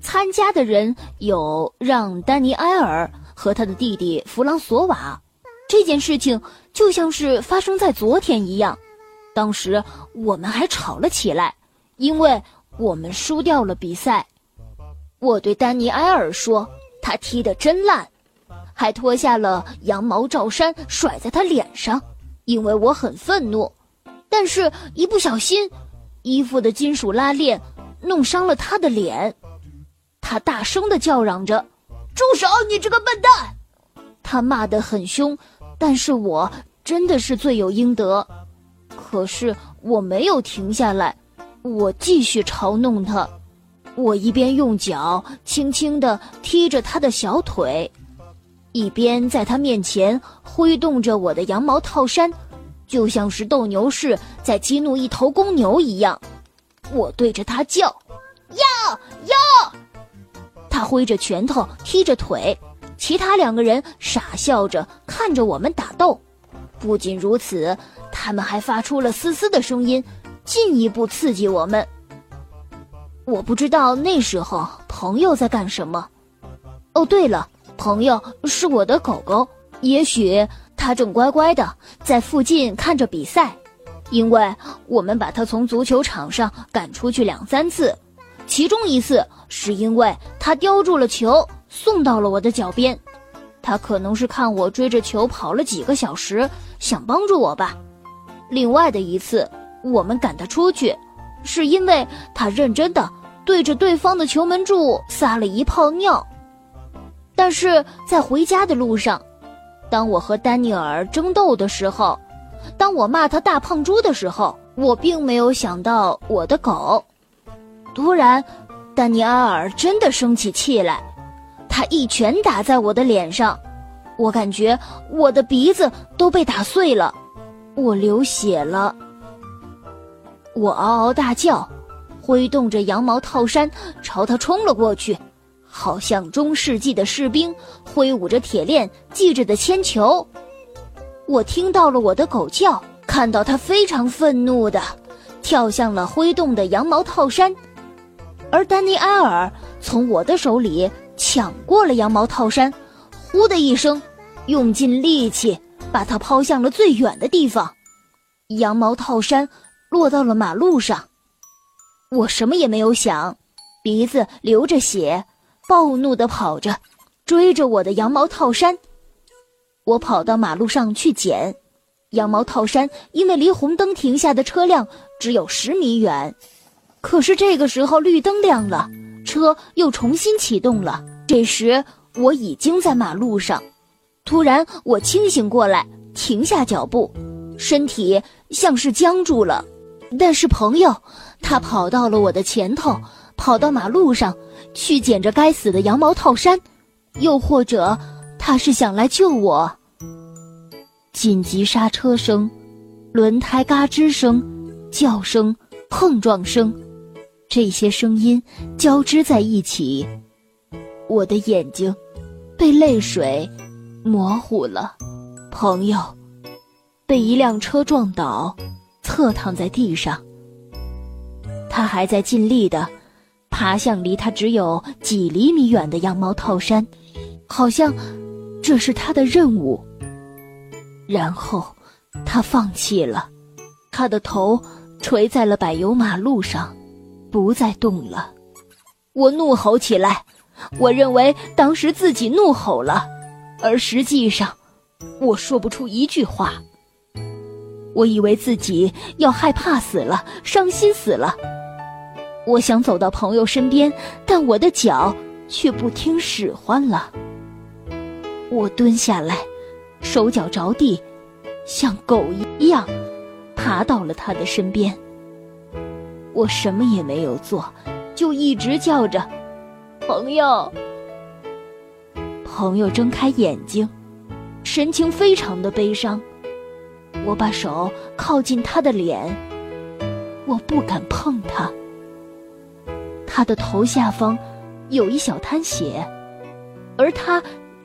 参加的人有让·丹尼埃尔和他的弟弟弗朗索瓦。这件事情就像是发生在昨天一样，当时我们还吵了起来，因为我们输掉了比赛。我对丹尼埃尔说：“他踢得真烂。”还脱下了羊毛罩衫甩在他脸上，因为我很愤怒。但是，一不小心，衣服的金属拉链弄伤了他的脸。他大声的叫嚷着：“住手！你这个笨蛋！”他骂得很凶。但是我真的是罪有应得，可是我没有停下来，我继续嘲弄他，我一边用脚轻轻的踢着他的小腿，一边在他面前挥动着我的羊毛套衫，就像是斗牛士在激怒一头公牛一样。我对着他叫：“要要！”他挥着拳头，踢着腿。其他两个人傻笑着看着我们打斗，不仅如此，他们还发出了嘶嘶的声音，进一步刺激我们。我不知道那时候朋友在干什么。哦，对了，朋友是我的狗狗，也许它正乖乖的在附近看着比赛，因为我们把它从足球场上赶出去两三次，其中一次是因为他叼住了球。送到了我的脚边，他可能是看我追着球跑了几个小时，想帮助我吧。另外的一次，我们赶他出去，是因为他认真的对着对方的球门柱撒了一泡尿。但是在回家的路上，当我和丹尼尔争斗的时候，当我骂他大胖猪的时候，我并没有想到我的狗。突然，丹尼埃尔真的生起气来。他一拳打在我的脸上，我感觉我的鼻子都被打碎了，我流血了。我嗷嗷大叫，挥动着羊毛套衫朝他冲了过去，好像中世纪的士兵挥舞着铁链系着的铅球。我听到了我的狗叫，看到他非常愤怒的跳向了挥动的羊毛套衫，而丹尼埃尔从我的手里。抢过了羊毛套衫，呼的一声，用尽力气把它抛向了最远的地方。羊毛套衫落到了马路上，我什么也没有想，鼻子流着血，暴怒地跑着，追着我的羊毛套衫。我跑到马路上去捡羊毛套衫，因为离红灯停下的车辆只有十米远。可是这个时候绿灯亮了，车又重新启动了。这时我已经在马路上，突然我清醒过来，停下脚步，身体像是僵住了。但是朋友，他跑到了我的前头，跑到马路上去捡着该死的羊毛套衫，又或者他是想来救我。紧急刹车声，轮胎嘎吱声，叫声，碰撞声，这些声音交织在一起。我的眼睛被泪水模糊了，朋友被一辆车撞倒，侧躺在地上。他还在尽力的爬向离他只有几厘米远的羊毛套衫，好像这是他的任务。然后他放弃了，他的头垂在了柏油马路上，不再动了。我怒吼起来。我认为当时自己怒吼了，而实际上，我说不出一句话。我以为自己要害怕死了，伤心死了。我想走到朋友身边，但我的脚却不听使唤了。我蹲下来，手脚着地，像狗一样，爬到了他的身边。我什么也没有做，就一直叫着。朋友，朋友睁开眼睛，神情非常的悲伤。我把手靠近他的脸，我不敢碰他。他的头下方有一小滩血，而他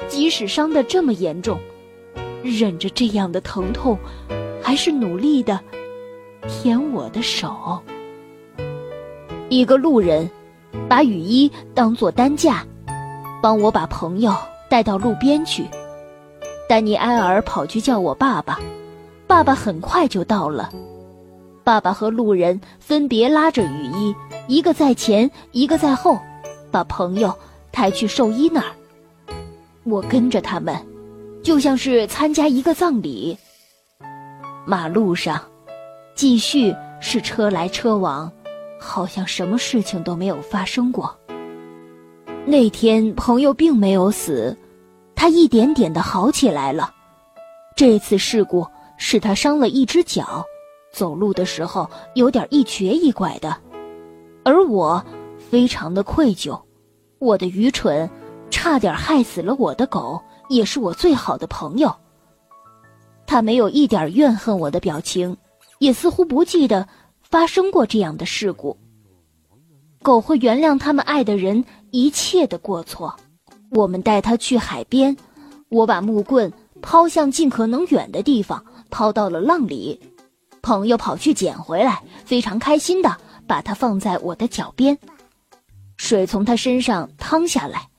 即使伤得这么严重，忍着这样的疼痛，还是努力的舔我的手。一个路人把雨衣当作担架，帮我把朋友带到路边去。丹尼埃尔跑去叫我爸爸，爸爸很快就到了。爸爸和路人分别拉着雨衣。一个在前，一个在后，把朋友抬去兽医那儿。我跟着他们，就像是参加一个葬礼。马路上，继续是车来车往，好像什么事情都没有发生过。那天朋友并没有死，他一点点的好起来了。这次事故使他伤了一只脚，走路的时候有点一瘸一拐的。而我，非常的愧疚，我的愚蠢，差点害死了我的狗，也是我最好的朋友。他没有一点怨恨我的表情，也似乎不记得发生过这样的事故。狗会原谅他们爱的人一切的过错。我们带他去海边，我把木棍抛向尽可能远的地方，抛到了浪里。朋友跑去捡回来，非常开心的。把它放在我的脚边，水从他身上淌下来，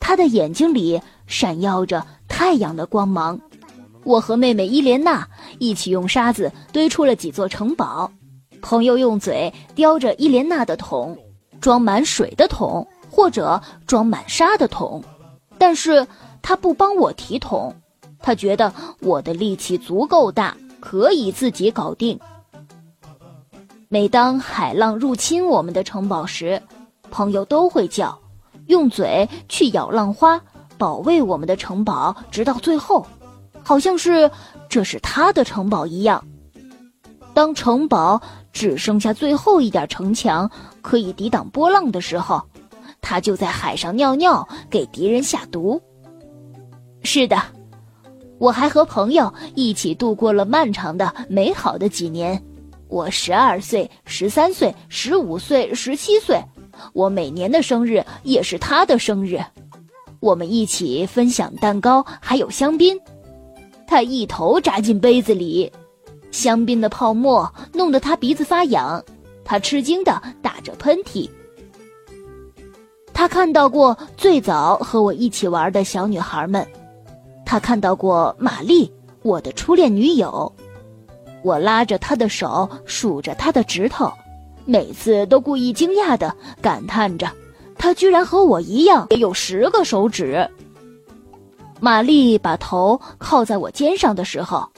他的眼睛里闪耀着太阳的光芒。我和妹妹伊莲娜一起用沙子堆出了几座城堡。朋友用嘴叼着伊莲娜的桶，装满水的桶或者装满沙的桶，但是他不帮我提桶，他觉得我的力气足够大，可以自己搞定。每当海浪入侵我们的城堡时，朋友都会叫，用嘴去咬浪花，保卫我们的城堡，直到最后，好像是这是他的城堡一样。当城堡只剩下最后一点城墙可以抵挡波浪的时候，他就在海上尿尿，给敌人下毒。是的，我还和朋友一起度过了漫长的、美好的几年。我十二岁、十三岁、十五岁、十七岁，我每年的生日也是他的生日，我们一起分享蛋糕，还有香槟。他一头扎进杯子里，香槟的泡沫弄得他鼻子发痒，他吃惊的打着喷嚏。他看到过最早和我一起玩的小女孩们，他看到过玛丽，我的初恋女友。我拉着她的手，数着她的指头，每次都故意惊讶的感叹着：“她居然和我一样也有十个手指。”玛丽把头靠在我肩上的时候，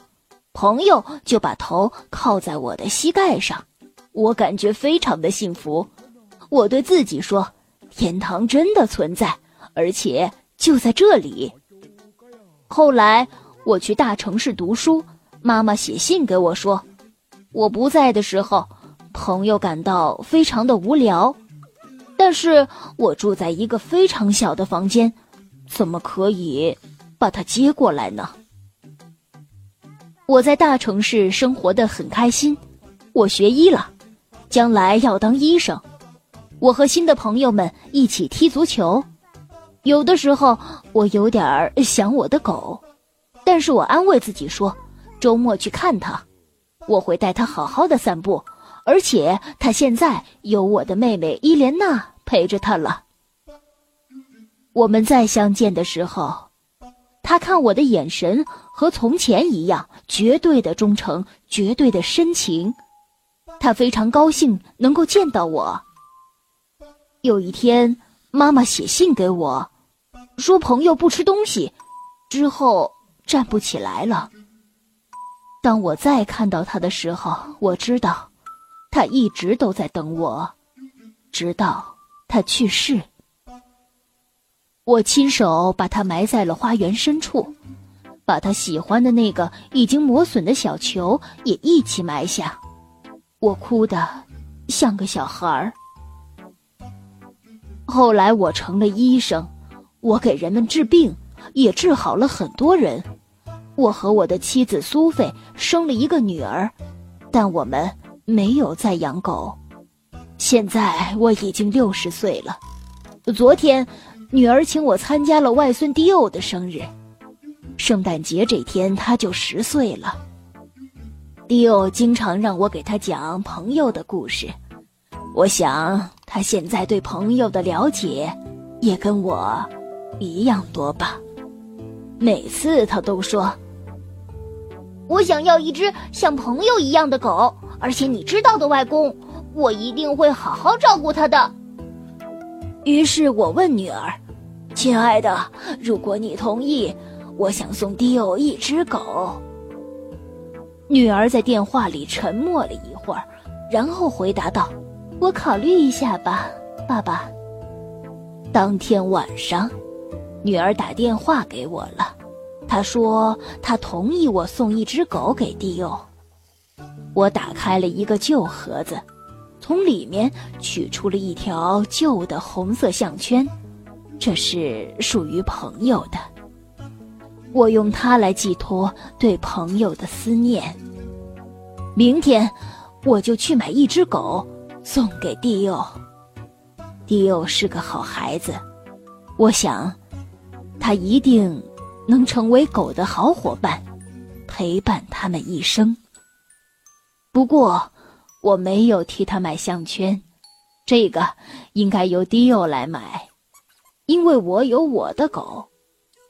朋友就把头靠在我的膝盖上，我感觉非常的幸福。我对自己说：“天堂真的存在，而且就在这里。”后来我去大城市读书。妈妈写信给我说，我不在的时候，朋友感到非常的无聊。但是我住在一个非常小的房间，怎么可以把他接过来呢？我在大城市生活的很开心，我学医了，将来要当医生。我和新的朋友们一起踢足球，有的时候我有点儿想我的狗，但是我安慰自己说。周末去看它，我会带它好好的散步，而且它现在有我的妹妹伊莲娜陪着它了。我们再相见的时候，他看我的眼神和从前一样，绝对的忠诚，绝对的深情。他非常高兴能够见到我。有一天，妈妈写信给我，说朋友不吃东西，之后站不起来了。当我再看到他的时候，我知道，他一直都在等我，直到他去世。我亲手把它埋在了花园深处，把他喜欢的那个已经磨损的小球也一起埋下。我哭得像个小孩儿。后来我成了医生，我给人们治病，也治好了很多人。我和我的妻子苏菲生了一个女儿，但我们没有再养狗。现在我已经六十岁了。昨天，女儿请我参加了外孙迪欧的生日。圣诞节这天，他就十岁了。迪欧经常让我给他讲朋友的故事。我想他现在对朋友的了解，也跟我一样多吧。每次他都说：“我想要一只像朋友一样的狗，而且你知道的，外公，我一定会好好照顾它的。”于是我问女儿：“亲爱的，如果你同意，我想送迪欧一只狗。”女儿在电话里沉默了一会儿，然后回答道：“我考虑一下吧，爸爸。”当天晚上，女儿打电话给我了，她说她同意我送一只狗给迪欧。我打开了一个旧盒子。从里面取出了一条旧的红色项圈，这是属于朋友的。我用它来寄托对朋友的思念。明天我就去买一只狗送给迪欧。迪欧是个好孩子，我想他一定能成为狗的好伙伴，陪伴他们一生。不过。我没有替他买项圈，这个应该由迪欧来买，因为我有我的狗，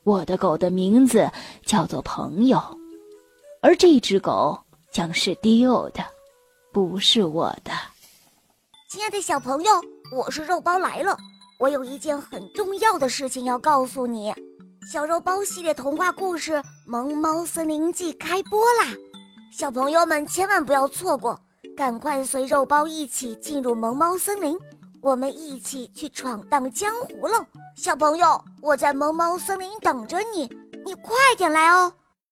我的狗的名字叫做朋友，而这只狗将是迪欧的，不是我的。亲爱的小朋友，我是肉包来了，我有一件很重要的事情要告诉你，小肉包系列童话故事《萌猫森林记》开播啦，小朋友们千万不要错过。赶快随肉包一起进入萌猫森林，我们一起去闯荡江湖喽！小朋友，我在萌猫森林等着你，你快点来哦！